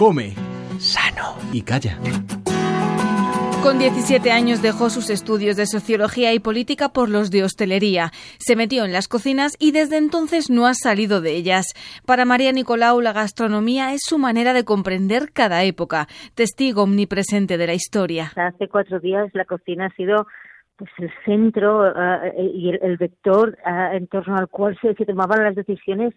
come sano y calla. Con 17 años dejó sus estudios de sociología y política por los de hostelería. Se metió en las cocinas y desde entonces no ha salido de ellas. Para María Nicolau, la gastronomía es su manera de comprender cada época, testigo omnipresente de la historia. Hace cuatro días la cocina ha sido pues el centro eh, y el, vector eh, en torno al cual se tomaban las decisiones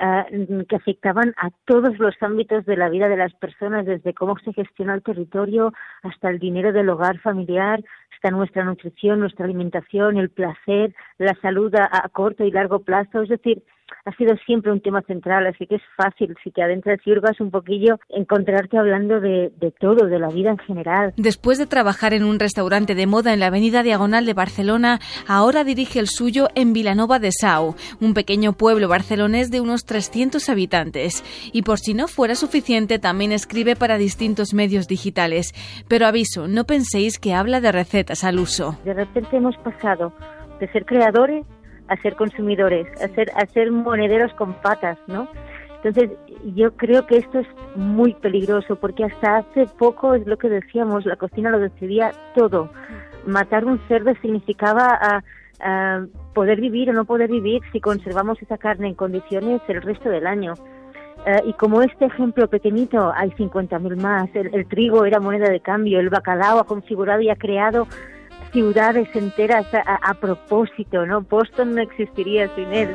eh, que afectaban a todos los ámbitos de la vida de las personas, desde cómo se gestiona el territorio hasta el dinero del hogar familiar, hasta nuestra nutrición, nuestra alimentación, el placer, la salud a corto y largo plazo. Es decir, ha sido siempre un tema central, así que es fácil, si te adentras y hurgas un poquillo, encontrarte hablando de, de, todo, de la vida en general. Después de trabajar en un restaurante de moda en la avenida Diagonal de Barcelona, ahora dirige el suyo en Vilanova de Sau, un pequeño pueblo barcelonés de unos 300 habitantes. Y por si no fuera suficiente, también escribe para distintos medios digitales. Pero aviso, no penséis que habla de recetas al uso. De repente hemos pasado de ser creadores a ser consumidores, a ser, a ser monederos con patas, ¿no? Entonces, yo creo que esto es muy peligroso porque hasta hace poco es lo que decíamos, la cocina lo decidía todo. Matar un cerdo significaba a, poder vivir o no poder vivir si conservamos esa carne en condiciones el resto del año. Eh, y como este ejemplo pequeñito, hay 50.000 más. El, el, trigo era moneda de cambio, el bacalao ha configurado y ha creado ciudades enteras a, propósito, ¿no? Boston no existiría sin él.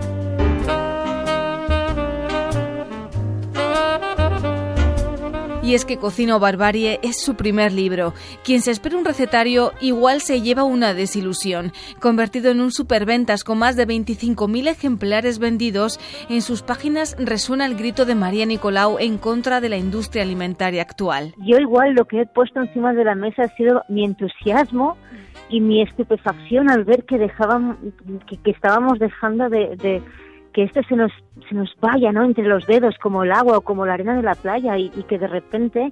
Y es que Cocino Barbarie es su primer libro. Quien se espera un recetario igual se lleva una desilusión. Convertido en un superventas con más de 25.000 ejemplares vendidos, en sus páginas resuena el grito de María Nicolau en contra de la industria alimentaria actual. Yo igual lo que he puesto encima de la mesa ha sido mi entusiasmo y mi estupefacción al ver que dejaban que, estábamos dejando de, que esto se nos se nos vaya no entre los dedos como el agua o como la arena de la playa y, que de repente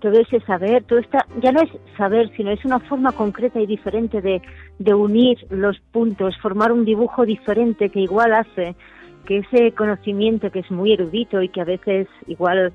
todo ese saber todo está ya no es saber sino es una forma concreta y diferente de, de unir los puntos formar un dibujo diferente que igual hace que ese conocimiento que es muy erudito y que a veces igual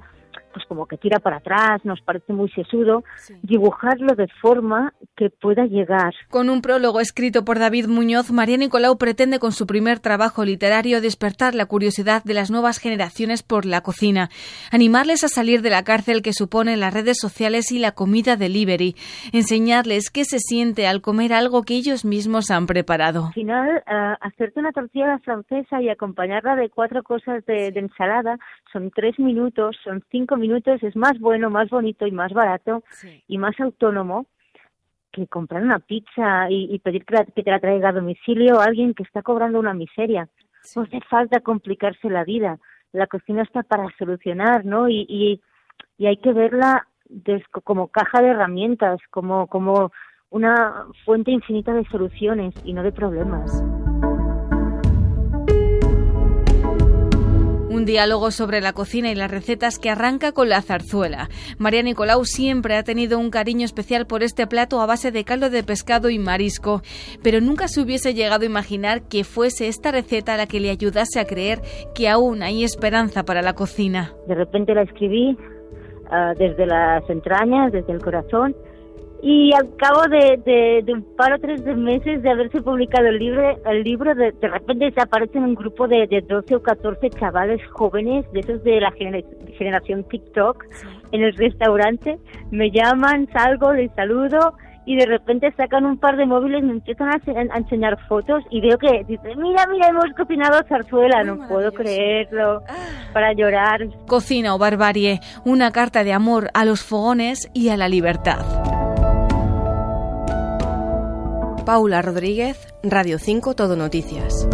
pues como que tira para atrás, nos parece muy sesudo, dibujarlo de forma que pueda llegar. Con un prólogo escrito por David Muñoz, María Nicolau pretende con su primer trabajo literario despertar la curiosidad de las nuevas generaciones por la cocina, animarles a salir de la cárcel que suponen las redes sociales y la comida delivery, enseñarles qué se siente al comer algo que ellos mismos han preparado. Al final, uh, hacerte una tortilla francesa y acompañarla de cuatro cosas de ensalada son tres minutos, son cinco minutos, es más bueno, más bonito y más barato y más autónomo que comprar una pizza y, pedir que, te la traiga a domicilio a alguien que está cobrando una miseria. No hace falta complicarse la vida. La cocina está para solucionar, ¿no? Y, y, y hay que verla como caja de herramientas, como, como una fuente infinita de soluciones y no de problemas. Un diálogo sobre la cocina y las recetas que arranca con la zarzuela. María Nicolau siempre ha tenido un cariño especial por este plato a base de caldo de pescado y marisco, pero nunca se hubiese llegado a imaginar que fuese esta receta la que le ayudase a creer que aún hay esperanza para la cocina. De repente la escribí ah, desde las entrañas, desde el corazón, y al cabo de, de, un par o tres de meses de haberse publicado el libro, el libro de, de repente en un grupo de, de 12 o 14 chavales jóvenes, de esos de la generación TikTok, en el restaurante. Me llaman, salgo, les saludo y de repente sacan un par de móviles, me empiezan a, enseñar fotos y veo que dice, mira, mira, hemos cocinado zarzuela, no puedo creerlo, ah. para llorar. Cocina o barbarie, una carta de amor a los fogones y a la libertad. Paula Rodríguez, Radio 5 Todo Noticias.